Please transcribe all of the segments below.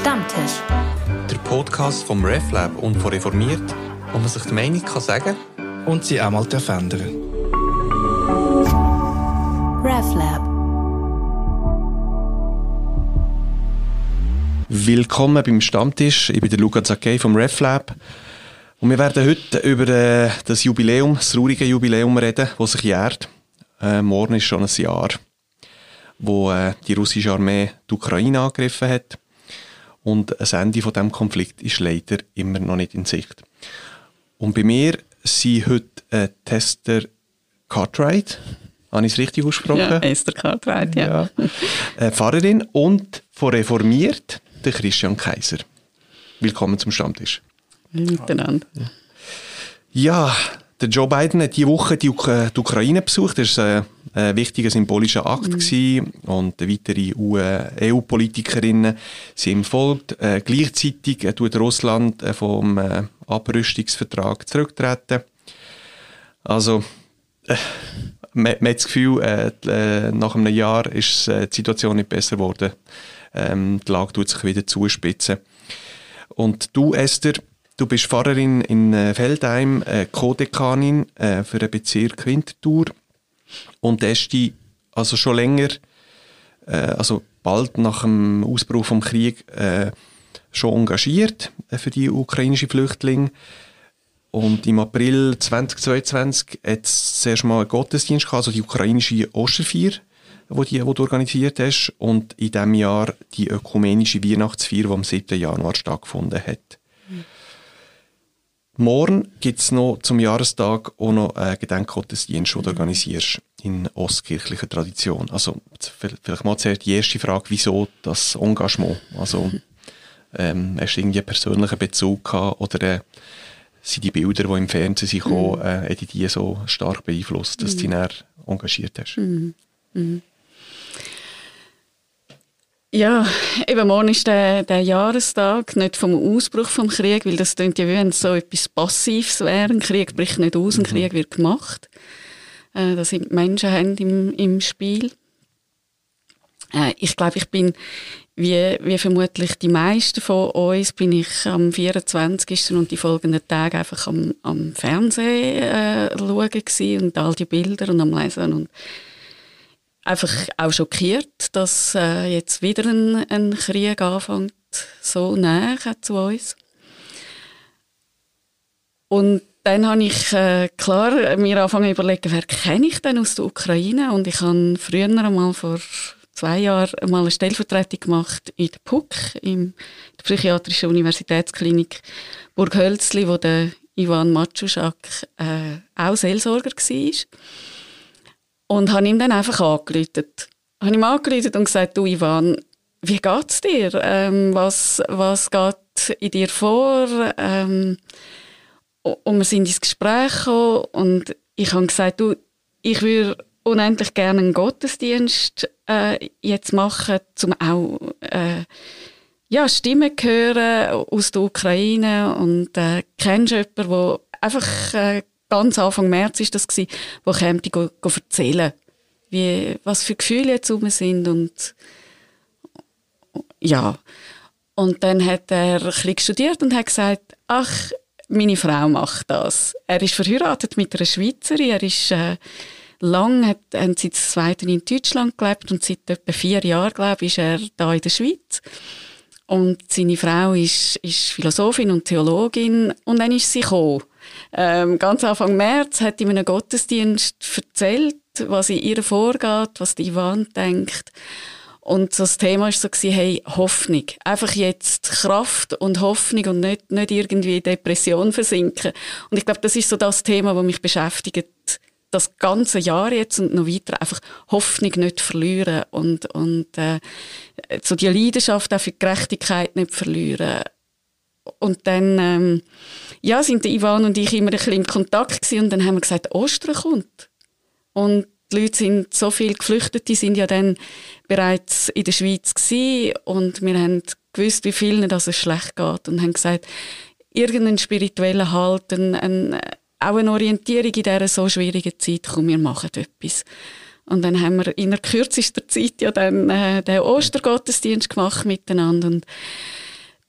Stammtisch. Der Podcast vom RefLab und von Reformiert, wo man sich die Meinung kann sagen und sie auch mal ändern RefLab. Willkommen beim Stammtisch. Ich bin der Luca Zackey vom RefLab. Und wir werden heute über äh, das Jubiläum, das traurige Jubiläum reden, das sich jährt. Äh, morgen ist schon ein Jahr, wo äh, die russische Armee die Ukraine angegriffen hat. Und ein Ende von dem Konflikt ist leider immer noch nicht in Sicht. Und bei mir sind heute äh, Tester Cartwright. Habe ich es richtig ausgesprochen? Ja, Esther Cartwright, ja. ja. Äh, Pfarrerin und von Reformiert, der Christian Kaiser. Willkommen zum Stammtisch. Miteinander. Ja, der Joe Biden hat diese Woche die, Uk die Ukraine besucht. Das war ein, ein wichtiger symbolischer Akt. Mhm. Und weitere EU-Politikerinnen sind ihm folgt. Äh, gleichzeitig äh, tut Russland äh, vom äh, Abrüstungsvertrag zurücktreten. Also, äh, man, man, hat das Gefühl, äh, äh, nach einem Jahr ist die Situation nicht besser geworden. Ähm, die Lage tut sich wieder zuspitzen. Und du, Esther, Du bist Pfarrerin in äh, Feldheim, äh, Co-Dekanin äh, für den Bezirk Winterthur und hast dich also schon länger, also bald nach dem Ausbruch Krieges, äh, schon engagiert für die ukrainischen Flüchtlinge. Und im April 2022 hat es zuerst mal einen Gottesdienst gehabt, also die ukrainische Osterfeier, wo, die, wo du organisiert hast, und in diesem Jahr die ökumenische Weihnachtsfeier, die am 7. Januar stattgefunden hat. Morgen gibt es noch zum Jahrestag auch noch einen Gedenkgottesdienst, den du organisierst in ostkirchlicher Tradition. Also vielleicht mal zuerst die erste Frage, wieso das Engagement? Also ähm, hast du irgendwie einen persönlichen Bezug gehabt oder äh, sind die Bilder, die im Fernsehen sind, gekommen, äh, die, so stark beeinflusst, dass du dich engagiert hast? Mhm. Mhm. Ja, eben morgen ist der, der Jahrestag, nicht vom Ausbruch vom Krieg, weil das klingt ja wie wenn es so etwas Passives wäre. Ein Krieg bricht nicht aus, ein mhm. Krieg wird gemacht. Äh, da sind Menschen im, im Spiel. Äh, ich glaube, ich bin, wie, wie vermutlich die meisten von uns, bin ich am 24. und die folgenden Tage einfach am, am Fernsehen äh, schauen und all die Bilder und am Lesen und einfach auch schockiert, dass äh, jetzt wieder ein, ein, Krieg anfängt, so näher zu uns. Und dann habe ich äh, klar mir angefangen zu überlegen, wer kenne ich denn aus der Ukraine? Und ich habe früher einmal vor zwei Jahren mal eine Stellvertretung gemacht in der PUC, in der Psychiatrischen Universitätsklinik Burghölzli, wo der Ivan Matschuschak äh, auch Seelsorger war. Und habe ihm dann einfach angerufen. Habe ihm angerufen und gesagt, du Ivan, wie geht's dir? Ähm, was, was geht in dir vor? Ähm, und wir sind ins Gespräch gekommen und ich habe gesagt, du, ich würde unendlich gerne einen Gottesdienst äh, jetzt machen, um auch äh, ja, Stimmen hören aus der Ukraine und äh, kennst jemanden, der einfach äh, ganz Anfang März ist das gewesen, wo käme die go, go erzählen, wie, was für Gefühle jetzt rum sind und ja. Und dann hat er ein studiert und hat gesagt, ach, meine Frau macht das. Er ist verheiratet mit einer Schweizerin, er ist äh, lang, hat, haben sie das in Deutschland gelebt und seit etwa vier Jahren, glaube ich, ist er da in der Schweiz. Und seine Frau ist, ist Philosophin und Theologin und dann ist sie gekommen ähm, ganz Anfang März hat in einem Gottesdienst erzählt, was in ihr vorgeht, was die Ivan denkt. Und so das Thema war so, hey, Hoffnung. Einfach jetzt Kraft und Hoffnung und nicht, nicht irgendwie in Depression versinken. Und ich glaube, das ist so das Thema, das mich beschäftigt, das ganze Jahr jetzt und noch weiter. Einfach Hoffnung nicht verlieren und, und äh, so die Leidenschaft auch für die Gerechtigkeit nicht verlieren. Und dann ähm, ja, sind der Ivan und ich immer ein bisschen in Kontakt gewesen, und dann haben wir gesagt, Ostern kommt. Und die Leute sind, so viele Geflüchtete sind ja dann bereits in der Schweiz gewesen, und wir haben gewusst, wie vielen das es schlecht geht und haben gesagt, irgendeinen spirituellen Halt, ein, ein, auch eine Orientierung in dieser so schwierigen Zeit, komm, wir machen etwas. Und dann haben wir in der kürzesten Zeit ja dann äh, den Ostergottesdienst gemacht miteinander und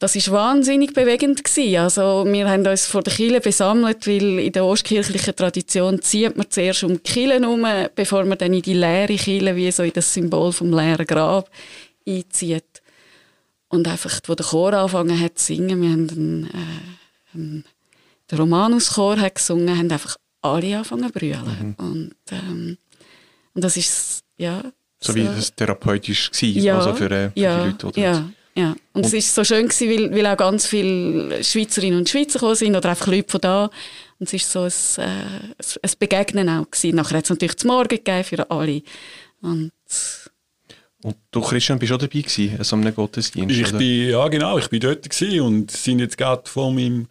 das ist wahnsinnig bewegend gewesen. Also wir haben uns vor der Kille besammelt, weil in der ostkirchlichen Tradition zieht man zuerst um die Kille herum, bevor man dann in die leere Kille, wie so in das Symbol vom leeren Grab, einzieht. Und einfach, wo der Chor angefangen hat zu singen, wir haben einen, äh, einen, der Romanus-Chor hat gesungen, haben einfach alle angefangen zu brüllen. Mhm. Und, ähm, und das ist, ja... So, so wie es therapeutisch war, ja, also für, äh, für ja, die Leute, oder? Ja, ja, und, und es ist so schön gewesen, weil, weil auch ganz viele Schweizerinnen und Schweizer gekommen sind oder einfach Leute von da. Und es war so ein, äh, ein Begegnen auch gewesen. Nachher hat es natürlich zum Morgen gegeben für alle. Und, und du, Christian, bist auch dabei gewesen, an so einem Gottesdienst? Ich oder? bin, ja genau, ich bin dort gewesen und sind jetzt gerade vor meinem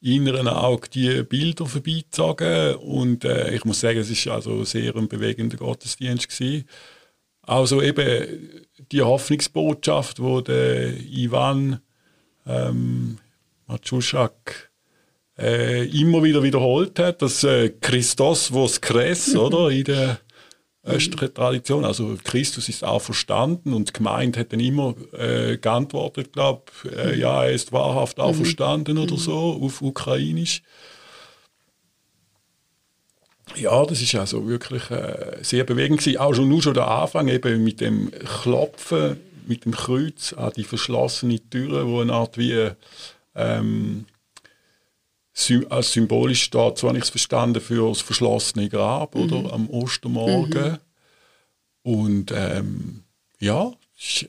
inneren Auge die Bilder vorbeizogen und äh, ich muss sagen, es ist also sehr ein bewegender Gottesdienst gewesen. Also eben die Hoffnungsbotschaft, wo der Ivan ähm, Matschuschak äh, immer wieder wiederholt hat, dass äh, Christos was Kress, oder, in der östlichen Tradition, also Christus ist auch verstanden und gemeint hat dann immer äh, geantwortet, glaube äh, ja, er ist wahrhaft auch verstanden oder so, auf Ukrainisch. Ja, das ist also wirklich äh, sehr bewegend gewesen. Auch schon nur schon der Anfang eben mit dem Klopfen, mit dem Kreuz an die verschlossene Türe, wo eine Art wie ähm, als symbolisch steht, so habe ich es verstanden, für das verschlossene Grab mhm. oder am Ostermorgen. Mhm. Und ähm, ja,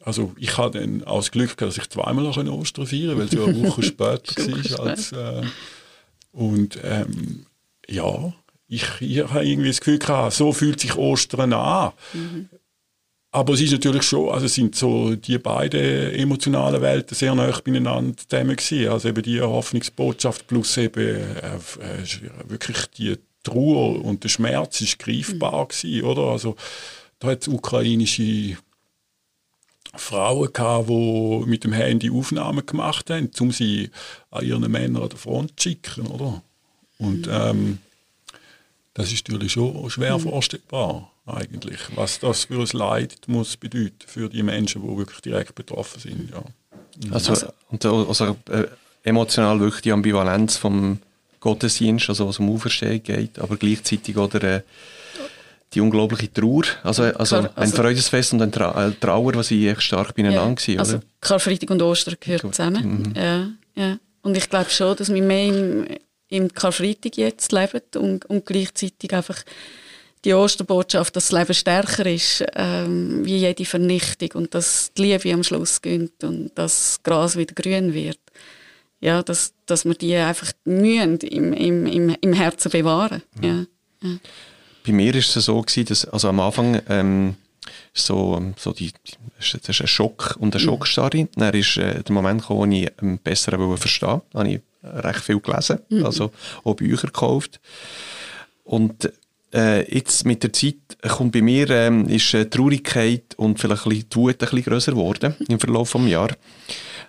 also ich hatte dann auch das Glück, dass ich zweimal noch Ostern feiern weil es ja eine Woche später war. Als, äh, und ähm, ja, ich, ich habe irgendwie das Gefühl gehabt, so fühlt sich Ostern an. Mhm. Aber es ist natürlich schon, also sind so die beiden emotionalen Welten sehr nah beieinander zusammen gewesen. Also eben die Hoffnungsbotschaft plus eben äh, äh, wirklich die Trauer und der Schmerz ist greifbar mhm. gewesen, oder? Also da hat es ukrainische Frauen gehabt, die mit dem Handy Aufnahmen gemacht haben, um sie an ihren Männern an der Front zu schicken, oder? Und mhm. ähm, das ist natürlich schon schwer mhm. vorstellbar, eigentlich, was das für ein Leid muss bedeuten für die Menschen, die wirklich direkt betroffen sind. Ja. Mhm. Also, und, also äh, emotional wirklich die Ambivalenz vom Gottesdienst, also was um Auferstehung geht, aber gleichzeitig oder äh, die unglaubliche Trauer, also, also Klar, ein also, Freudesfest und ein Tra äh, Trauer, was sie echt stark beieinander ja, waren. Also Karfreitag und Ostern gehört zusammen. Mhm. Ja, ja. Und ich glaube schon, dass wir mehr im, im Karfreitag jetzt leben und, und gleichzeitig einfach die Osterbotschaft, dass das Leben stärker ist ähm, wie jede Vernichtung und dass die Liebe am Schluss gönnt und dass das Gras wieder grün wird. Ja, dass, dass wir die einfach mühen im, im, im, im Herzen bewahren. Mhm. Ja. ja. Bei mir war es so, gewesen, dass also am Anfang ähm, so, so die, das ist ein Schock und eine mhm. Schockstarre. Dann ist äh, der Moment gekommen, wo ich ähm, besser verstehen wollte. habe ich recht viel gelesen, mhm. also auch Bücher gekauft. Und äh, jetzt mit der Zeit kommt bei mir ähm, ist äh, Traurigkeit und vielleicht ein bisschen die Wut ein bisschen grösser geworden im Verlauf des Jahres.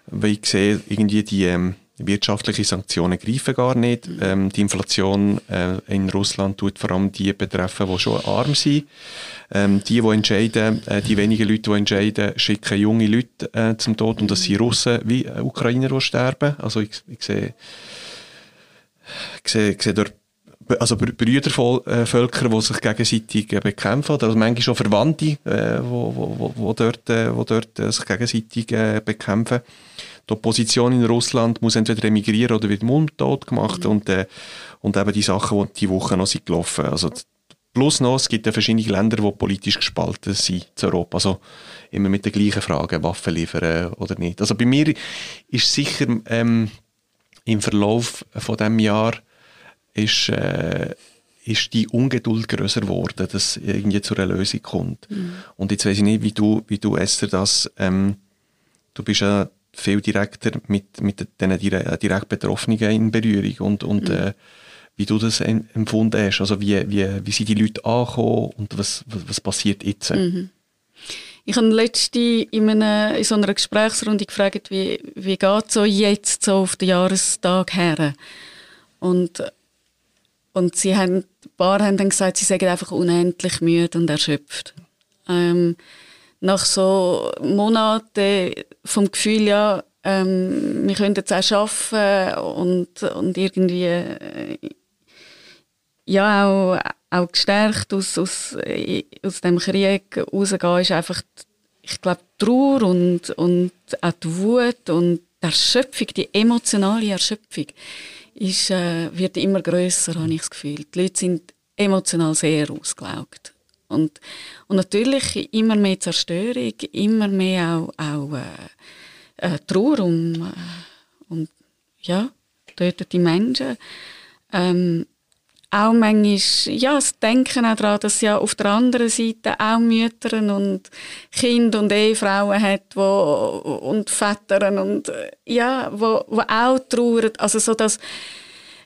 Weil ich sehe, irgendwie die ähm, wirtschaftliche Sanktionen greifen gar nicht. Ähm, die Inflation äh, in Russland tut vor allem die betreffen, die schon arm sind. Ähm, die, die entscheiden, äh, die wenigen Leute, die entscheiden, schicken junge Leute äh, zum Tod. Und das sind Russen wie äh, Ukrainer, die sterben. Also ich, ich sehe, ich sehe, ich sehe dort also Brüdervölker, die sich gegenseitig äh, bekämpfen, also manchmal schon Verwandte, die äh, wo, wo, wo dort, äh, wo dort äh, sich gegenseitig äh, bekämpfen die Opposition in Russland muss entweder emigrieren oder wird mundtot gemacht mhm. und, äh, und eben die Sachen, die die Woche noch sind gelaufen. Also plus noch, es gibt ja verschiedene Länder, die politisch gespalten sind zu Europa. Also immer mit den gleichen Fragen, Waffen liefern oder nicht. Also bei mir ist sicher ähm, im Verlauf von dem Jahr ist, äh, ist die Ungeduld größer geworden, dass irgendwie zu einer Lösung kommt. Mhm. Und jetzt weiß ich nicht, wie du, wie du Esther, das, ähm, du bist ja viel direkter mit, mit den direkt Betroffenen in Berührung und, und mhm. äh, wie du das empfunden hast. Also wie, wie, wie sind die Leute angekommen und was, was, was passiert jetzt? Mhm. Ich habe letzte in, einer, in so einer Gesprächsrunde gefragt, wie, wie geht es so jetzt so auf den Jahrestag her? Und, und sie haben, ein paar haben dann gesagt, sie seien einfach unendlich müde und erschöpft. Ähm, nach so Monaten vom Gefühl, ja, ähm, wir können jetzt auch arbeiten und, und irgendwie äh, ja auch, auch gestärkt aus, aus, aus dem Krieg rausgehen, ist einfach, ich glaube, die Trauer und, und auch die Wut und die Erschöpfung, die emotionale Erschöpfung, ist, äh, wird immer größer, habe ich das Gefühl. Die Leute sind emotional sehr ausgelaugt. Und, und natürlich immer mehr Zerstörung, immer mehr auch, auch äh, äh, Trauer um, äh, um ja, tötete Menschen. Ähm, auch manchmal, ja, das Denken auch daran, dass ja auf der anderen Seite auch Mütter und Kinder und Ehefrauen hat, wo, und Väter und, äh, ja, wo, wo auch trauern. Also so, dass,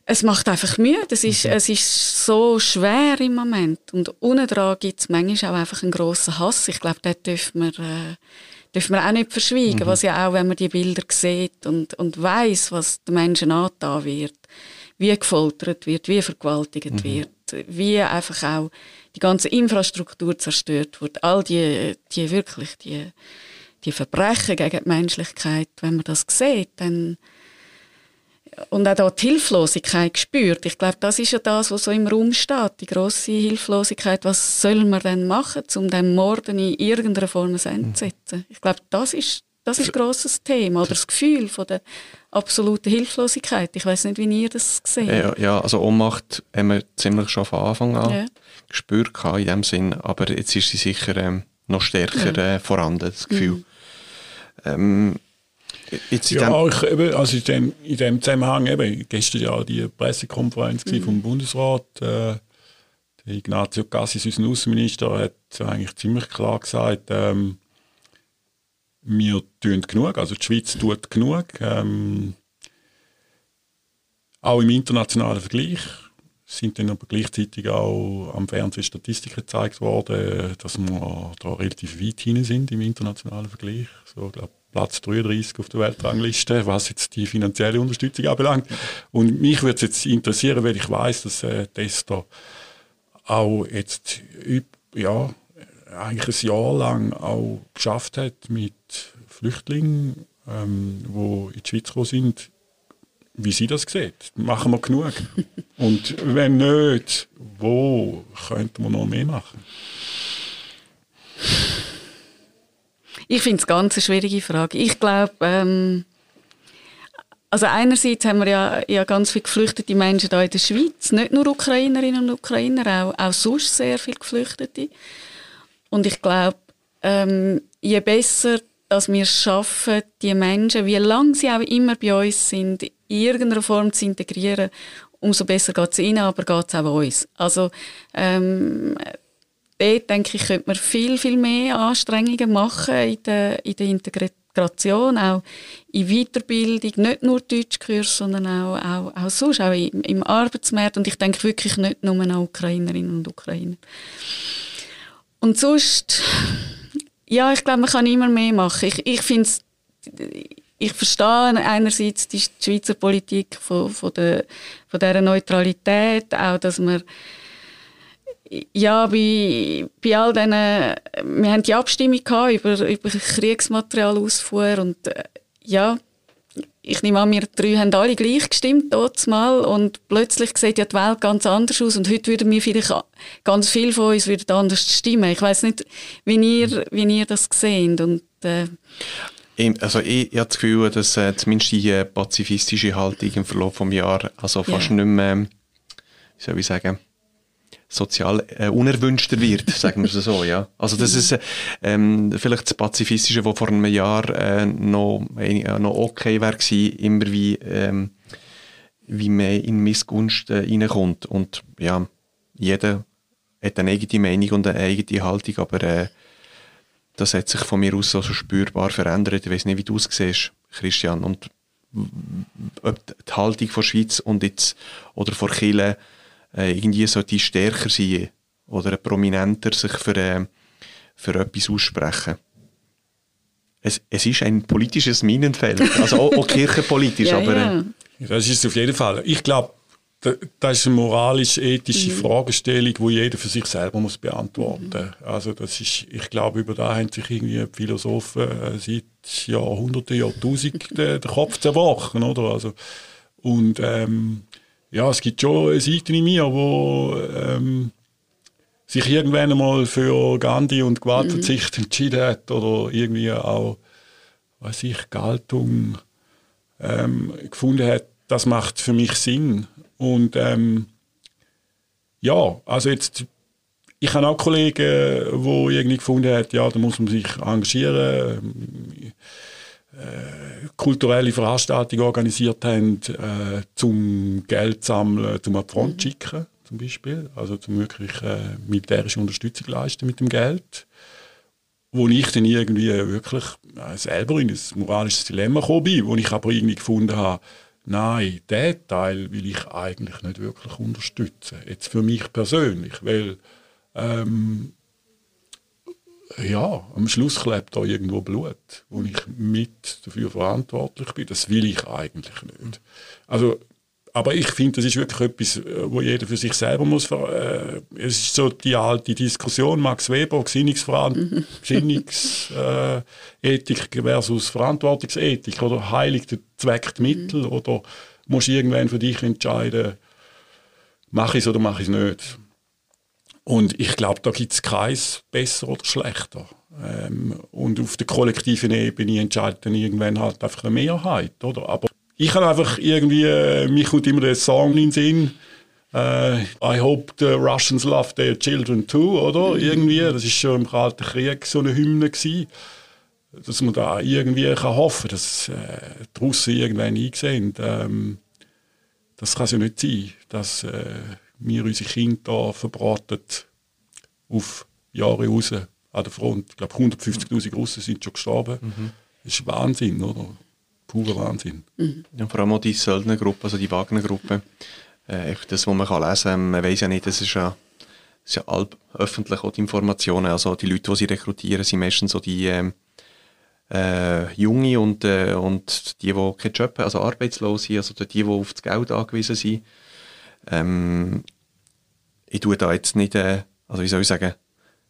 es macht einfach Mühe. Es ist, mhm. es ist so schwer im Moment. Und unten dran gibt es manchmal auch einfach einen grossen Hass. Ich glaube, den dürfen wir, äh, dürfen wir auch nicht verschweigen. Mhm. Was ja auch, wenn man die Bilder sieht und, und weiß, was den Menschen angetan wird wie gefoltert wird, wie vergewaltigt mhm. wird, wie einfach auch die ganze Infrastruktur zerstört wird. All die, die wirklich, die, die Verbrechen gegen die Menschlichkeit, wenn man das sieht, dann und auch da die Hilflosigkeit gespürt. Ich glaube, das ist ja das, was so im Raum steht, die große Hilflosigkeit. Was soll man denn machen, um dem Morden in irgendeiner Form ein Ende zu setzen? Ich glaube, das ist das ist ein grosses Thema. Oder das Gefühl von der absoluten Hilflosigkeit. Ich weiß nicht, wie ihr das seht. Ja, ja, also Ohnmacht haben wir ziemlich schon von Anfang an ja. gespürt in dem Sinn. Aber jetzt ist sie sicher ähm, noch stärker ja. äh, vorhanden, das Gefühl. Mhm. Ähm, jetzt ja, ich, eben, also in dem, in dem Zusammenhang, eben, gestern ja die Pressekonferenz mhm. vom Bundesrat, äh, der Ignazio Cassis, unser Außenminister, hat eigentlich ziemlich klar gesagt, ähm, wir tun genug, also die Schweiz tut genug. Ähm, auch im internationalen Vergleich sind dann aber gleichzeitig auch am Fernsehen Statistiken gezeigt worden, dass wir da relativ weit hinein sind im internationalen Vergleich. So, glaub, Platz 33 auf der Weltrangliste, was jetzt die finanzielle Unterstützung anbelangt. Und mich würde es jetzt interessieren, weil ich weiß, dass äh, Tester auch jetzt ja, eigentlich ein Jahr lang auch geschafft hat mit Flüchtlingen, ähm, die in die Schweiz gekommen sind, wie sie das sieht. Machen wir genug? Und wenn nicht, wo könnten wir noch mehr machen? Ich finde es ganz eine schwierige Frage. Ich glaube, ähm, also einerseits haben wir ja, ja ganz viele geflüchtete Menschen hier in der Schweiz, nicht nur Ukrainerinnen und Ukrainer, auch, auch sonst sehr viele Geflüchtete. Und ich glaube, ähm, je besser dass wir es schaffen, die Menschen, wie lange sie auch immer bei uns sind, in irgendeiner Form zu integrieren, umso besser geht es ihnen, aber geht es auch uns. Also ähm, dort, denke ich, könnte man viel, viel mehr Anstrengungen machen in der, in der Integration, auch in Weiterbildung, nicht nur Deutschkurs, sondern auch, auch, auch sonst, auch im, im Arbeitsmarkt und ich denke wirklich nicht nur an Ukrainerinnen und Ukrainer. Und sonst, ja, ich glaube, man kann immer mehr machen. Ich, ich finde ich verstehe einerseits die Schweizer Politik von, von, der, von dieser Neutralität, auch, dass man ja, bei, bei all diesen, wir haben die Abstimmung gehabt über, über Kriegsmaterialausfuhr und äh, ja, ich nehme an, wir drei haben alle gleich gestimmt dort mal und plötzlich sieht ja die Welt ganz anders aus und heute würden wir vielleicht ganz viel von uns würden anders stimmen. Ich weiß nicht, wie ihr, wie ihr das seht und äh, also ich, ich habe das Gefühl, dass äh, zumindest die äh, pazifistische Haltung im Verlauf des Jahres also fast yeah. nicht mehr, wie soll ich sagen, sozial äh, unerwünschter wird, sagen wir es so, ja. Also das ist ähm, vielleicht das Pazifistische, was vor einem Jahr äh, noch, äh, noch okay wäre gewesen, immer wie, ähm, wie man in Missgunst äh, reinkommt. Und ja, jeder hat eine eigene Meinung und eine eigene Haltung, aber äh, das hat sich von mir aus so, so spürbar verändert. Ich weiß nicht, wie du es siehst, Christian. Und ob die Haltung von Schweiz und jetzt, oder von Chile äh, irgendwie sollte stärker sein oder prominenter sich für, äh, für etwas aussprechen. Es, es ist ein politisches Minenfeld, also auch, auch kirchenpolitisch, ja, aber... Ja. Das ist es auf jeden Fall. Ich glaube, das ist eine moralisch-ethische mhm. Fragestellung, die jeder für sich selber muss beantworten muss. Also das ist, ich glaube, über da haben sich irgendwie Philosophen äh, seit Jahrhunderten, Jahrtausenden den, den Kopf zerbrochen, oder? Also, und ähm, ja, es gibt schon eine Seite in mir, wo ähm, sich irgendwann einmal für Gandhi und Gewaltverzicht mhm. entschieden hat oder irgendwie auch, weiß ich, Galtung ähm, gefunden hat, das macht für mich Sinn. Und ähm, ja, also jetzt, ich habe auch Kollegen, die irgendwie gefunden haben, ja, da muss man sich engagieren, kulturelle Veranstaltungen organisiert haben, äh, zum Geld sammeln, zum an Front mhm. schicken, zum Beispiel, also zum wirklich äh, militärische Unterstützung leisten mit dem Geld wo ich dann irgendwie wirklich äh, selber in ein moralisches Dilemma gekommen bin, wo ich aber irgendwie gefunden habe, nein, diesen Teil will ich eigentlich nicht wirklich unterstützen. Jetzt für mich persönlich, weil ähm, ja, am Schluss klebt da irgendwo Blut, wo ich mit dafür verantwortlich bin. Das will ich eigentlich nicht. Also aber ich finde, das ist wirklich etwas, äh, wo jeder für sich selber muss. Äh, es ist so die alte Diskussion, Max Weber, Gesinnungsethik äh, versus Verantwortungsethik oder heiligt der Zweck die Mittel mhm. oder musst du irgendwann für dich entscheiden, mache ich es oder mache ich es nicht. Und ich glaube, da gibt es keins besser oder schlechter. Ähm, und auf der kollektiven Ebene entscheidet dann irgendwann halt einfach eine Mehrheit, oder? Aber ich habe einfach irgendwie, äh, mich kommt immer der Song in den Sinn. Uh, I hope the Russians love their children too, oder? Irgendwie, das ist schon im Kalten Krieg so eine Hymne gewesen. Dass man da irgendwie kann hoffen dass äh, die Russen irgendwann einsehen. Ähm, das kann es ja nicht sein, dass äh, wir unsere Kinder da verbraten auf Jahre raus an der Front. Ich glaube, 150'000 Russen sind schon gestorben. Mhm. Das ist Wahnsinn, oder? purer Wahnsinn. Mhm. Ja, vor allem auch die Söldnergruppe, also die Wagnergruppe, äh, das, was man kann lesen kann, man weiß ja nicht, das ist ja, das ist ja halb öffentlich auch die Informationen, also die Leute, die sie rekrutieren, sind meistens so die ähm, äh, Junge und, äh, und die, die keinen Job haben, also arbeitslos sind, also die, die auf das Geld angewiesen sind. Ähm, ich tue da jetzt nicht, äh, also wie soll ich sagen,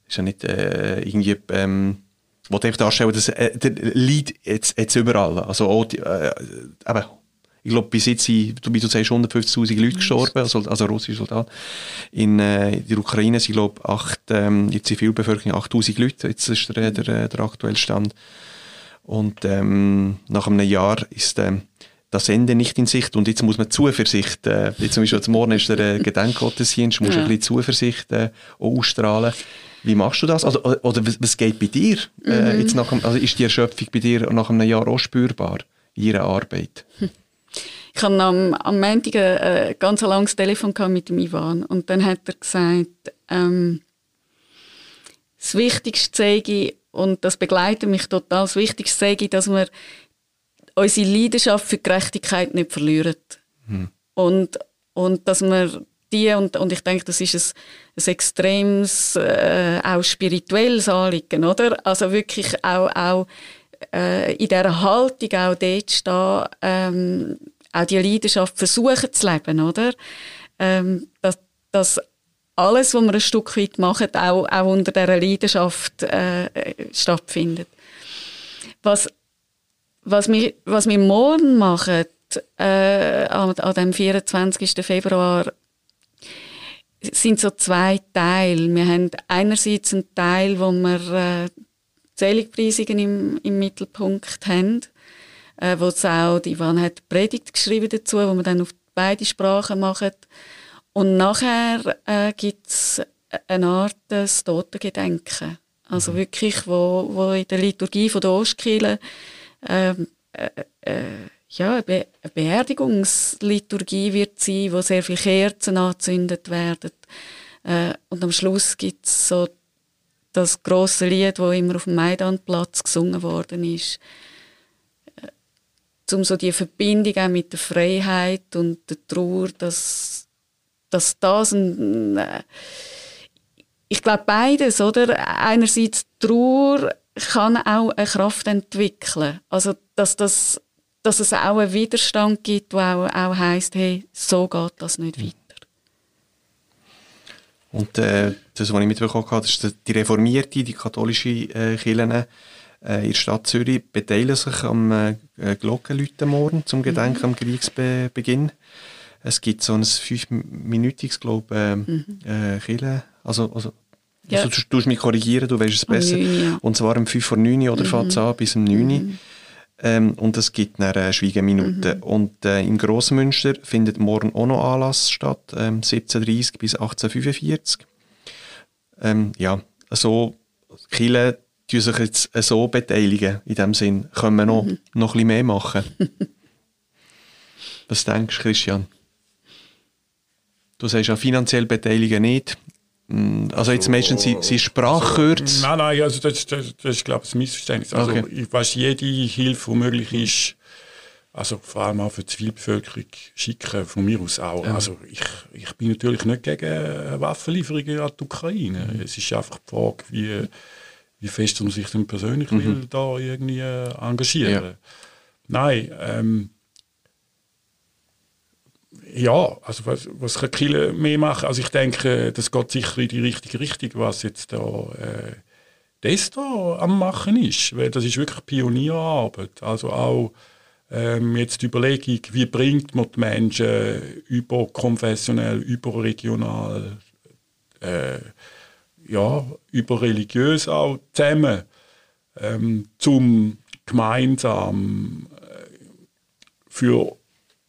ist ja nicht äh, irgendwie ähm, wollte ich darstellen, dass äh, der Leid jetzt, jetzt überall. Also auch die, äh, eben, ich glaube, bis jetzt sind, wie du sagst, 150'000 Leute gestorben, also, also russische Soldaten. In, äh, in der Ukraine sind, glaube ich, acht, ähm, die Zivilbevölkerung 8'000 Leute. Jetzt ist der, der, der aktuelle Stand. Und ähm, nach einem Jahr ist ähm, das Ende nicht in Sicht. Und jetzt muss man Zuversicht, äh, jetzt zum Beispiel morgen ist der äh, Gedenkgottesdienst, muss ja. ein bisschen Zuversicht äh, ausstrahlen. Wie machst du das? Also, oder was geht bei dir? Äh, mhm. Äh, jetzt nach, also ist die Erschöpfung bei dir nach einem Jahr auch spürbar in ihrer Arbeit? Ich hatte am, am Montag ein äh, ganz langes Telefon mit dem Ivan und dann hat er gesagt, ähm, das Wichtigste sage und das begleitet mich total, das Wichtigste sage dass wir unsere Leidenschaft für Gerechtigkeit nicht verlieren. Hm. Und, und dass wir die, und, und ich denke, das ist ein, ein extremes, äh, auch spirituelles Anliegen, oder? Also wirklich auch, auch äh, in dieser Haltung auch dort stehen, ähm, auch die Leidenschaft versuchen zu leben, oder? Ähm, dass, dass alles, was wir ein Stück weit machen, auch, auch unter dieser Leidenschaft äh, stattfindet. Was, was, wir, was wir morgen machen, äh, an, an dem 24. Februar, sind so zwei Teile. Wir haben einerseits einen Teil, wo wir äh, Zählungspreisungen im, im Mittelpunkt haben, äh, wo es auch, die Ivan hat Predigt geschrieben dazu, wo wir dann auf beide Sprachen machen. Und nachher äh, gibt es eine Art des Totengedenken. Also mhm. wirklich, wo, wo in der Liturgie von der Ostkirche ähm, äh, äh, ja, eine Beerdigungsliturgie wird sein, wo sehr viele Kerzen angezündet werden. Äh, und am Schluss gibt es so das große Lied, wo immer auf dem Maidanplatz gesungen worden ist, äh, um so die Verbindung auch mit der Freiheit und der Trauer, dass, dass das ein, äh, ich glaube beides, oder? Einerseits Trauer kann auch eine Kraft entwickeln, also dass das dass es auch einen Widerstand gibt, der auch, auch heisst, hey, so geht das nicht weiter. Und äh, das, was ich mitbekommen habe, ist, dass die reformierte, die katholische äh, Kirche äh, in der Stadt Zürich beteiligen sich am äh, Glockenläuten morgen zum Gedenken mhm. am Kriegsbeginn. Es gibt so ein fünfminütiges, glaube äh, mhm. äh, Kirche, also, also ja. also, du musst mich korrigieren, du weißt es besser. 9, ja. Und zwar um 5 vor 9 oder mhm. fängt es an bis um 9 mhm. ähm, Und es gibt eine Schweigeminute. Mhm. Und äh, in Grossmünster findet morgen auch noch Anlass statt, ähm, 17.30 bis 18.45 ähm, Ja, so Kirche die sich jetzt so beteiligen, in dem Sinn, können wir noch, mhm. noch ein bisschen mehr machen. Was denkst du, Christian? Du sagst ja finanziell beteiligen nicht. Mm, also jetzt meistens sie, sie Sprachchöre. Also, nein, nein, also das, das, das ist glaube ich ein Missverständnis. Also okay. ich weiß, jede Hilfe, die möglich ist, also vor allem auch für die Zivilbevölkerung schicken, von mir aus auch. Ja. Also ich, ich bin natürlich nicht gegen Waffenlieferungen an die Ukraine. Mhm. Es ist einfach die Frage, wie, wie fest man sich denn persönlich mhm. will da irgendwie äh, engagieren. Ja. Nein, ähm, ja, also was, was kann Kiel mehr machen? Also ich denke, das geht sicher in die richtige Richtung, was jetzt da äh, da am machen ist, weil das ist wirklich Pionierarbeit. Also auch ähm, jetzt die Überlegung, wie bringt man die Menschen überkonfessionell, überregional, äh, ja, überreligiös auch zusammen, ähm, zum gemeinsam äh, für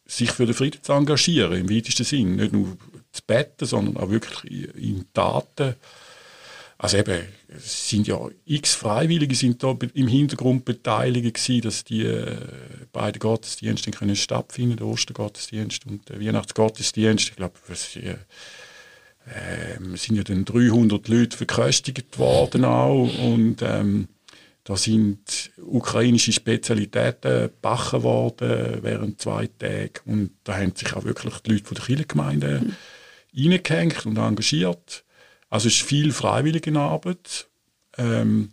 sich für den Frieden zu engagieren, im weitesten Sinn. Nicht nur zu beten, sondern auch wirklich in Taten. Also eben, es sind ja x Freiwillige sind da im Hintergrund beteiligt gewesen, dass die äh, beiden Gottesdienste können stattfinden, der Ostergottesdienst und der Weihnachtsgottesdienst. Ich glaube, es äh, äh, sind ja dann 300 Leute verköstigt worden auch und ähm, da sind ukrainische Spezialitäten gebacken worden während zwei Tagen. Und da haben sich auch wirklich die Leute von der Kirchengemeinde mhm. reingehängt und engagiert. Also es ist viel Freiwilligenarbeit. Ähm,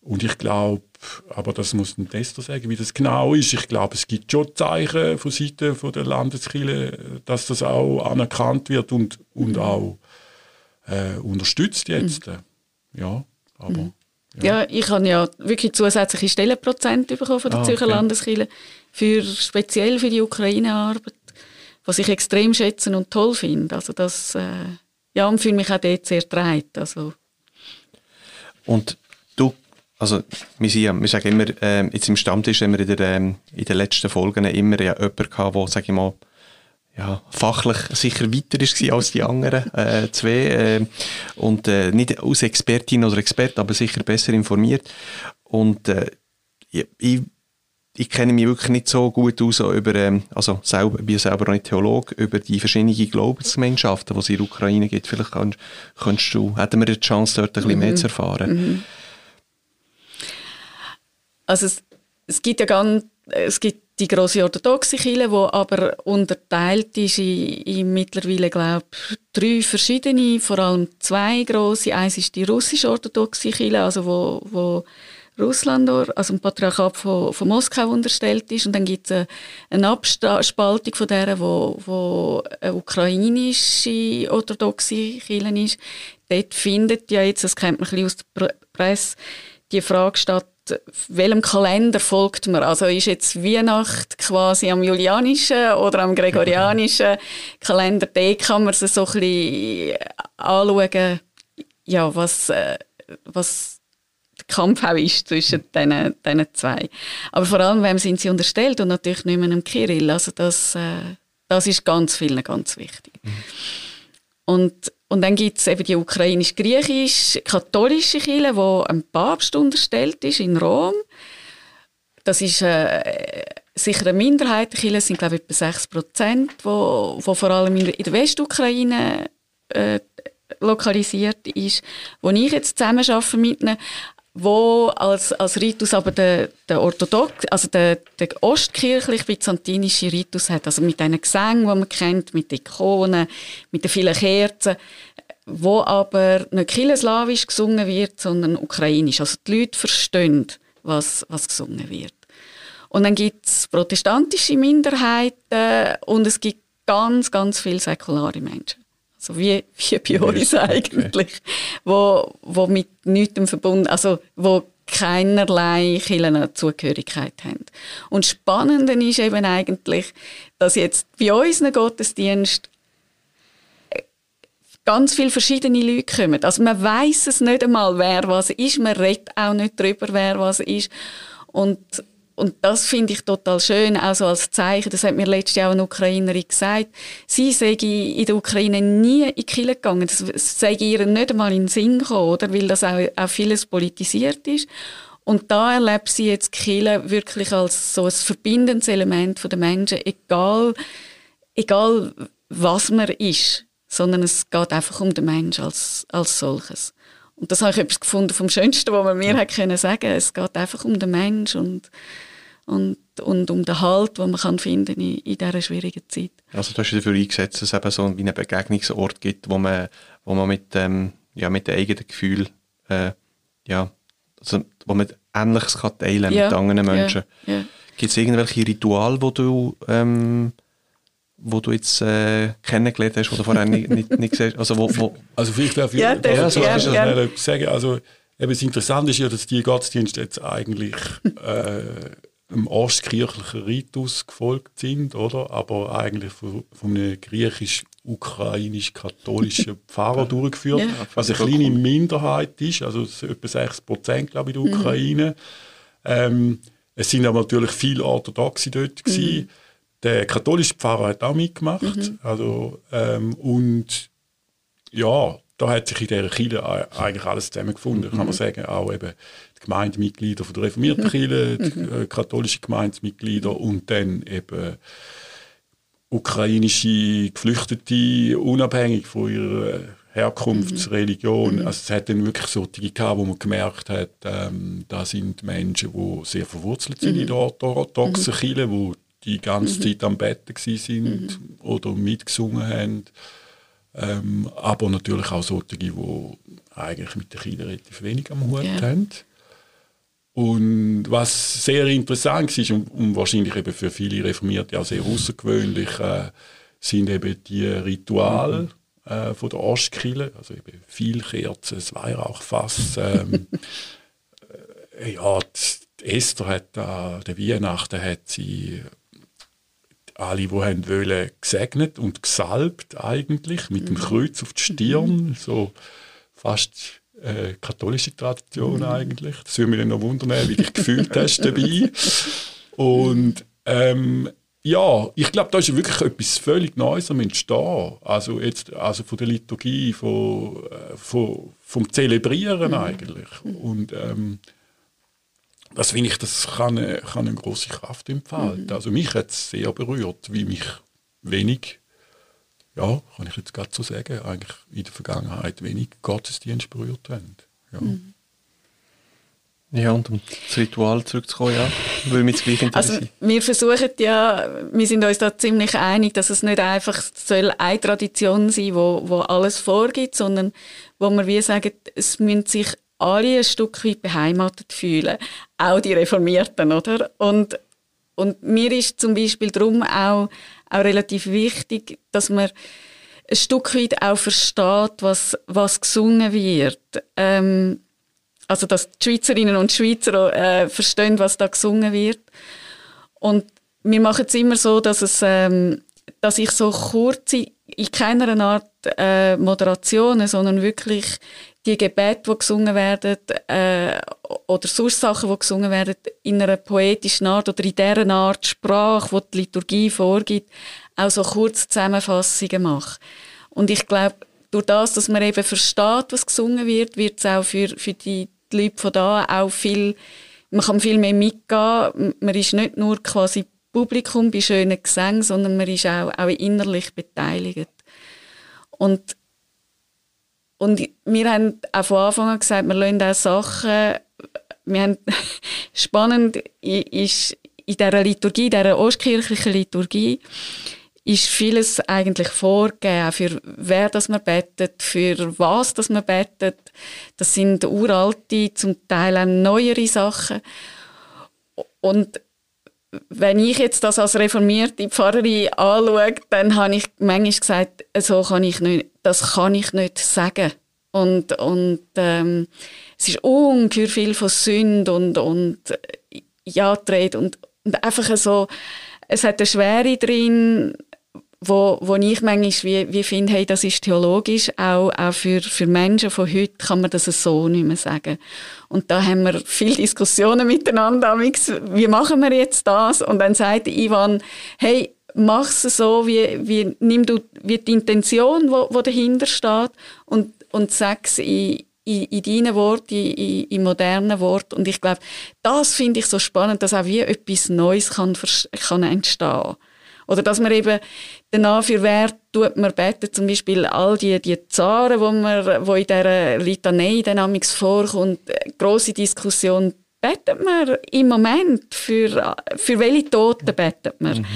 und ich glaube, aber das muss ein Tester sagen, wie das genau ist. Ich glaube, es gibt schon Zeichen von Seiten von der Landeskirche, dass das auch anerkannt wird und, und auch äh, unterstützt jetzt. Mhm. Ja, aber... Mhm. Ja. ja, ich habe ja wirklich zusätzliche Stellenprozent bekommen von der ah, Zürcher okay. Landeskirche, für, speziell für die Ukraine-Arbeit, was ich extrem schätzen und toll finde. Also das, äh, ja, und fühle mich auch dort sehr getragen. Also. Und du, also wir, sind, wir sagen immer, äh, jetzt im Stammtisch haben wir in, der, ähm, in den letzten Folgen immer ja jemanden gehabt, der, sage ich mal, ja, fachlich sicher weiter ist als die anderen äh, zwei äh, und äh, nicht aus Expertin oder Expert, aber sicher besser informiert und äh, ich, ich, ich, kenne mich wirklich nicht so gut aus über, ähm, also selber, bin selber auch nicht Theologe, über die verschiedenen Glaubensgemeinschaften, die es in der Ukraine gibt. Vielleicht kannst, kannst du, hätten wir die Chance, dort ein bisschen mhm. mehr zu erfahren. Mhm. Also es, es gibt ja ganz, es gibt die große orthodoxe Kirche, die aber unterteilt ist in, in mittlerweile glaube drei verschiedene, vor allem zwei große. Eins ist die russisch-orthodoxe Kirche, also wo, wo Russland, also ein Patriarchat von, von Moskau unterstellt ist. Und dann gibt es eine, eine Abspaltung von der, wo, wo eine ukrainische orthodoxe Kirche ist. Dort findet ja jetzt, das kennt man ein bisschen aus der Presse, die Frage statt, welchem Kalender folgt man? Also ist jetzt Weihnacht quasi am julianischen oder am gregorianischen Kalender? Da kann man sich so ein bisschen anschauen, ja, was, äh, was der Kampf auch ist zwischen diesen, diesen zwei. Aber vor allem, wem sind sie unterstellt und natürlich nicht mehr dem Kirill. Also das, äh, das ist ganz vielen ganz wichtig. Mhm. Und und dann gibt es eben die ukrainisch-griechisch-katholische Kirche, die einem Papst unterstellt ist in Rom. Das ist äh, sicher eine Minderheit. Die Kirche sind, glaube ich, etwa 6 Prozent, wo, wo vor allem in der Westukraine äh, lokalisiert ist. Wo ich jetzt zusammen arbeite mit ihnen, wo als, als Ritus aber der, der orthodox, also der, der ostkirchlich-byzantinische Ritus hat, also mit diesen Gesängen, die man kennt, mit Ikonen, mit den vielen Kerzen, wo aber nicht kirchenslawisch gesungen wird, sondern ukrainisch. Also die Leute verstehen, was, was gesungen wird. Und dann gibt es protestantische Minderheiten und es gibt ganz, ganz viele säkulare Menschen. Also wie, wie bei uns eigentlich, wo, wo mit nichts verbunden, also wo keinerlei Kirchenzugehörigkeit haben. Und Spannende ist eben eigentlich, dass jetzt bei unseren Gottesdienst ganz viele verschiedene Leute kommen. Also man weiß es nicht einmal, wer was ist. Man redet auch nicht darüber, wer was ist. Und, und das finde ich total schön, auch so als Zeichen. Das hat mir letztes Jahr auch eine Ukrainerin gesagt. Sie sei in der Ukraine nie in die Kirche gegangen. Das sei ihr nicht einmal in den Sinn gekommen, oder? weil das auch, auch vieles politisiert ist. Und da erlebt sie jetzt Kirche wirklich als so ein verbindendes Element der Menschen, egal, egal was man ist sondern es geht einfach um den Menschen als, als solches. Und das habe ich etwas gefunden vom Schönsten, was man mir ja. können sagen Es geht einfach um den Menschen und, und, und um den Halt, den man kann finden in, in dieser schwierigen Zeit. Also du hast dafür eingesetzt, dass es eben so wie einen Begegnungsort gibt, wo man, wo man mit, ähm, ja, mit den eigenen Gefühlen, äh, ja, also, wo man Ähnliches kann teilen ja. mit anderen Menschen. Ja. Gibt es irgendwelche Rituale, die du ähm, wo du jetzt äh, kennengelernt hast, wo du vorher nicht, nicht, nicht gesehen hast? Also, wo, wo also vielleicht darf ich ja, ja, so, ja, ja. sagen, also eben das Interessante ist ja, dass die Gottesdienste jetzt eigentlich äh, im ostkirchlichen Ritus gefolgt sind, oder? aber eigentlich von, von einem griechisch-ukrainisch-katholischen Pfarrer durchgeführt, ja. was eine kleine Minderheit ist, also etwa 6 Prozent, glaube ich, in der mhm. Ukraine. Mhm. Ähm, es sind aber natürlich viele Orthodoxe dort gewesen. Mhm. Der katholische Pfarrer hat auch mitgemacht. Mhm. Also, ähm, und ja, da hat sich in dieser Kirche eigentlich alles zusammengefunden, mhm. kann man mhm. sagen. Auch eben Gemeindemitglieder von der reformierten mhm. Kirche, die mhm. äh, katholischen Gemeindemitglieder und dann eben ukrainische Geflüchtete, unabhängig von ihrer Herkunftsreligion. Mhm. Also es hat dann wirklich so die gehabt, wo man gemerkt hat, ähm, da sind Menschen, die sehr verwurzelt sind mhm. in der orthodoxen mhm. Kirche, wo die ganze mhm. Zeit am Betten sind mhm. oder mitgesungen haben. Ähm, aber natürlich auch solche, die eigentlich mit den Kindern relativ wenig am Hut yeah. haben. Und was sehr interessant ist und, und, wahrscheinlich eben für viele Reformierte auch sehr außergewöhnlich, äh, sind eben die Rituale mhm. äh, von der Ostkirche, also eben viel Kerzen, das Weihrauchfass. Ähm, äh, ja, die Esther hat äh, der Weihnachten hat sie alle, die haben wollen, gesegnet und gesalbt eigentlich, mit dem mhm. Kreuz auf die Stirn, mhm. so fast äh, katholische Tradition eigentlich. Das würde mich noch wundern, wie dich gefühlt hast dabei. Und ähm, ja, ich glaube, da ist wirklich etwas völlig Neues am Entstehen. Also, jetzt, also von der Liturgie, von, äh, von, vom Zelebrieren mhm. eigentlich. Und ähm, das finde ich, das kann eine, kann eine große Kraft entfalten. Mhm. Also mich hat es sehr berührt, wie mich wenig, ja, kann ich jetzt gerade so sagen, eigentlich in der Vergangenheit wenig Gottesdienst berührt haben. Ja. Mhm. Ja, und um das Ritual zurückzukommen, ja, würde mich gleich interessieren. Also, wir versuchen ja, wir sind uns da ziemlich einig, dass es nicht einfach soll eine Tradition sein wo, wo alles vorgibt, sondern wo wir wie sagen, es müssen sich alle ein Stück weit beheimatet fühlen. Auch die Reformierten, oder? Und, und mir ist zum Beispiel darum auch, auch relativ wichtig, dass man ein Stück weit auch versteht, was, was gesungen wird. Ähm, also, dass die Schweizerinnen und Schweizer äh, verstehen, was da gesungen wird. Und wir machen es immer so, dass, es, ähm, dass ich so kurze, in keiner Art äh, Moderationen, sondern wirklich die Gebete, die gesungen werden, äh, oder sonst die gesungen werden, in einer poetischen Art oder in dieser Art Sprache, die die Liturgie vorgibt, auch so kurze Zusammenfassungen mache. Und ich glaube, durch das, dass man eben versteht, was gesungen wird, wird es auch für, für die, die Leute von da auch viel, man kann viel mehr mitgehen. Man ist nicht nur quasi Publikum bei schönen Gesängen, sondern man ist auch, auch innerlich beteiligt. Und und wir haben auch von Anfang an gesagt, wir lassen auch Sachen, wir haben, spannend ist, in dieser Liturgie, in dieser ostkirchlichen Liturgie, ist vieles eigentlich vorgegeben, für wer das man betet, für was das man betet. Das sind uralte, zum Teil auch neuere Sachen. Und wenn ich jetzt das als reformierte Pfarrerin anschaue, dann habe ich manchmal gesagt, so kann ich nicht, das kann ich nicht sagen. Und, und ähm, es ist ungeheuer viel von Sünde und, und ja, und, und einfach so, es hat eine Schwere drin, wo, wo ich manchmal wie, wie finde, hey, das ist theologisch, auch, auch für, für Menschen von heute kann man das so nicht mehr sagen. Und da haben wir viele Diskussionen miteinander, wie machen wir jetzt das? Und dann sagt Ivan, hey, mach es so, wie, wie, nimm du wie die Intention, wo, wo dahinter steht und, und sag es in, in, in deinen Worten, in, in, modernen Worten. Und ich glaube, das finde ich so spannend, dass auch wie etwas Neues kann, kann entstehen Oder dass man eben danach für wer tut man beten, zum Beispiel all die, die Zaren, wo, man, wo in dieser Litanei dann vorkommt, grosse Diskussion, betet man im Moment für, für welche Toten betet man? Mhm.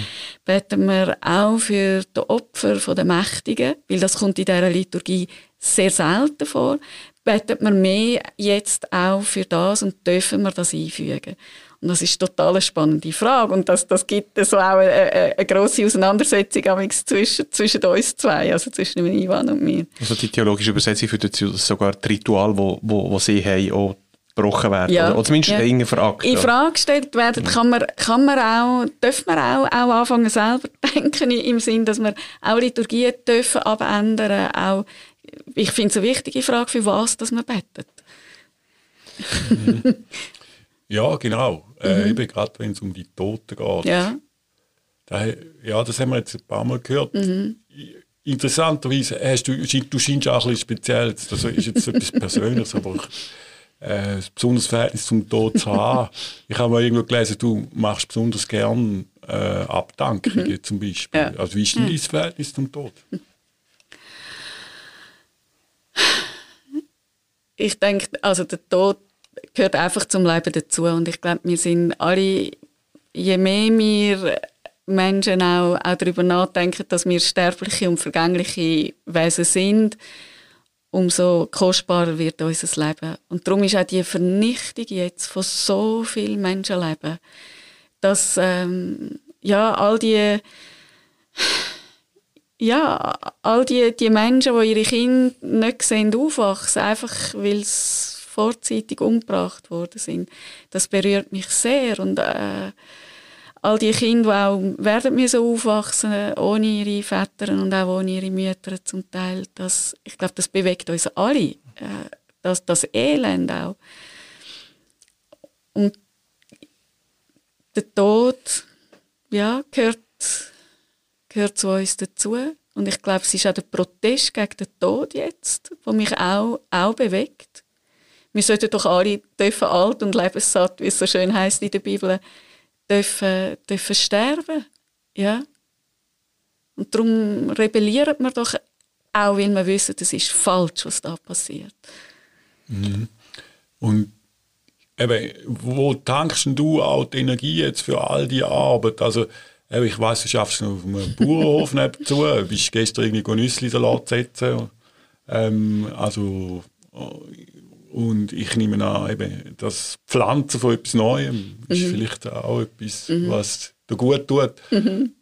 Beten wir auch für die Opfer der Mächtigen, weil das kommt in dieser Liturgie sehr selten vor betet wir mehr jetzt auch für das und dürfen wir das einfügen? Und das ist total eine spannende Frage und das, das gibt so auch eine, eine, eine grosse Auseinandersetzung zwischen, zwischen uns zwei, also zwischen Ivan und mir. Also die theologische Übersetzung führt dazu, dass sogar die Ritual, wo, wo, wo sie haben, auch gebrochen werden ja. oder, zumindest ja. in Frage in Frage gestellt werden kann man, kann man auch dürfen wir auch, auch anfangen selber denken im Sinn dass wir auch Liturgien dürfen abändern auch ich finde es eine wichtige Frage, für was dass man betet. ja, genau. Äh, mhm. eben gerade wenn es um die Toten geht. Ja. Da, ja, das haben wir jetzt ein paar Mal gehört. Mhm. Interessanterweise hast du, du scheinst auch ein bisschen speziell, das ist jetzt etwas Persönliches, aber äh, ein besonderes Verhältnis zum Tod zu haben. Ich habe mal irgendwo gelesen, du machst besonders gern äh, Abdankungen mhm. zum Beispiel. Ja. Also wie ist denn dein Verhältnis zum Tod? Ich denke, also der Tod gehört einfach zum Leben dazu und ich glaube, wir sind alle, je mehr wir Menschen auch, auch darüber nachdenken, dass wir sterbliche und vergängliche Wesen sind, umso kostbarer wird unser Leben. Und darum ist auch die Vernichtung jetzt von so vielen Menschenleben, dass ähm, ja all die ja, all die, die Menschen, die ihre Kinder nicht sehen, aufwachsen, einfach weil sie vorzeitig umgebracht worden sind, das berührt mich sehr. Und äh, all die Kinder, die auch werden müssen aufwachsen, ohne ihre Väter und auch ohne ihre Mütter zum Teil, das, ich glaube, das bewegt uns alle. Äh, das, das Elend auch. Und der Tod, ja, gehört gehört zu uns dazu. Und ich glaube, es ist auch der Protest gegen den Tod jetzt, der mich auch, auch bewegt. Wir sollten doch alle dürfen alt und lebenssatt, wie es so schön heißt in der Bibel, dürfen, dürfen sterben. Ja. Und darum rebellieren wir doch auch, weil wir wissen, das ist falsch, was da passiert. Mhm. Und eben, wo tankst du auch die Energie jetzt für all die Arbeit? Also ich weiss, du schaffst noch auf einem Bauernhof nebenzu, du bist gestern irgendwie Nüssli-Salat setzen. Ähm, also, und ich nehme an, eben, das Pflanzen von etwas Neuem ist mhm. vielleicht auch etwas, mhm. was dir gut tut. Mhm.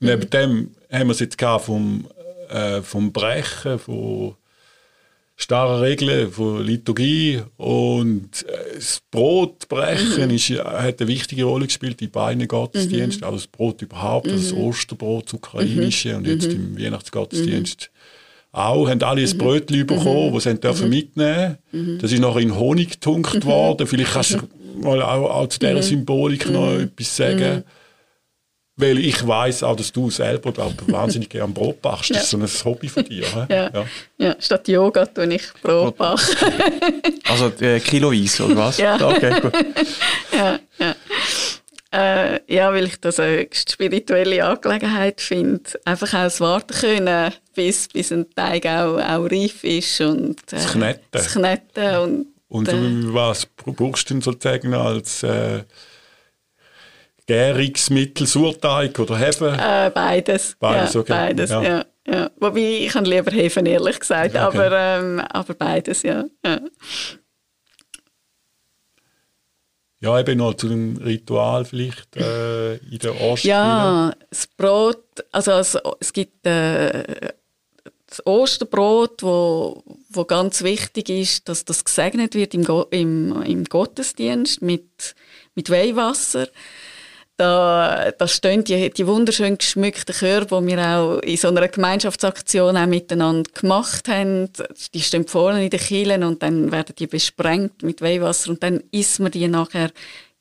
Neben dem haben wir es jetzt vom, äh, vom Brechen, von starre Regeln von Liturgie und äh, das Brotbrechen mhm. ist, hat eine wichtige Rolle gespielt in beiden Gottesdiensten, mhm. also das Brot überhaupt, also das mhm. Osterbrot, das ukrainische mhm. und jetzt mhm. im Weihnachtsgottesdienst mhm. auch, haben alle ein Brötchen bekommen, das sie dürfen mitnehmen Das ist nachher in Honig getunkt worden, vielleicht kannst du mal auch, auch zu dieser Symbolik noch etwas sagen. Weil ich weiß auch, dass du selber glaub, wahnsinnig gerne Brot backst. Das ist so ein Hobby von dir. Ja. ja. Ja. statt Yoga tue ich Brot backen. also äh, kiloweise, oder was? Ja. Okay, gut. ja, ja. Äh, ja, weil ich das eine spirituelle Angelegenheit finde. Einfach auch das Warten können, bis, bis ein Teig auch, auch reif ist. Und, äh, das Kneten. Das Kneten und, und äh, was brauchst du denn sozusagen als... Äh, Gärungsmittel, Surteig oder Hefe? Äh, beides. Beides, ja, okay. Beides, ja. ja. ja. Wobei, ich kann lieber Hefen, ehrlich gesagt, okay. aber, ähm, aber beides, ja. ja. Ja, eben noch zu dem Ritual vielleicht äh, in der Ost. Ja, das Brot, also es, es gibt äh, das Osterbrot, wo, wo ganz wichtig ist, dass das gesegnet wird im, Go im, im Gottesdienst mit, mit Weihwasser. Da, da stehen die, die wunderschön geschmückten Körbe, die wir auch in so einer Gemeinschaftsaktion auch miteinander gemacht haben. Die stehen vorne in den Kielen und dann werden die besprengt mit Weihwasser und dann isst man die nachher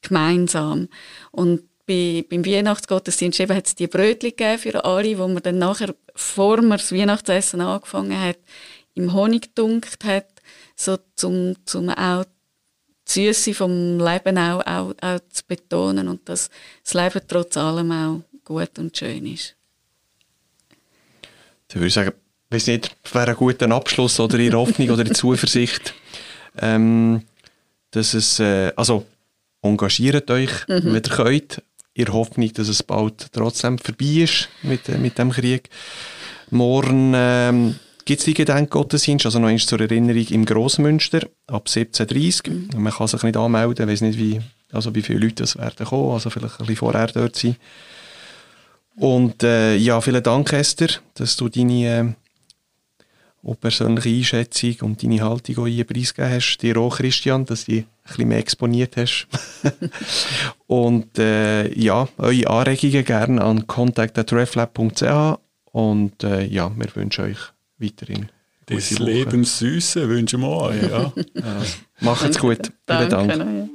gemeinsam. Und bei, beim Weihnachtsgottesdienst eben hat es die Brötchen gegeben für alle, wo man dann nachher, bevor man das Weihnachtsessen angefangen hat, im Honig gedunkt hat, so zum, zum auch die Süße vom Leben auch, auch, auch zu betonen und dass das Leben trotz allem auch gut und schön ist. Dann würde ich sagen, ich weiß nicht, wäre ein guter Abschluss oder in Hoffnung oder in Zuversicht, ähm, dass es, äh, also engagiert euch, mhm. wenn ihr könnt, in Hoffnung, dass es bald trotzdem vorbei ist mit, äh, mit dem Krieg. Morgen ähm, gibt es die Gedenkgottesdienst, also noch einmal zur Erinnerung im Grossmünster ab 17.30 Uhr. Mhm. Man kann sich nicht anmelden, weiß nicht, wie, also wie viele Leute das werden kommen, also vielleicht ein bisschen vorher dort sein. Und äh, ja, vielen Dank, Esther, dass du deine äh, persönliche Einschätzung und deine Haltung auch hier preisgegeben hast. Dir auch, Christian, dass du dich ein bisschen mehr exponiert hast. und äh, ja, eure Anregungen gerne an contact.reflab.ch und äh, ja, wir wünschen euch weiterhin. Das Leben Süße wünschen wir euch. Ja. ja. Macht's gut. Vielen Dank.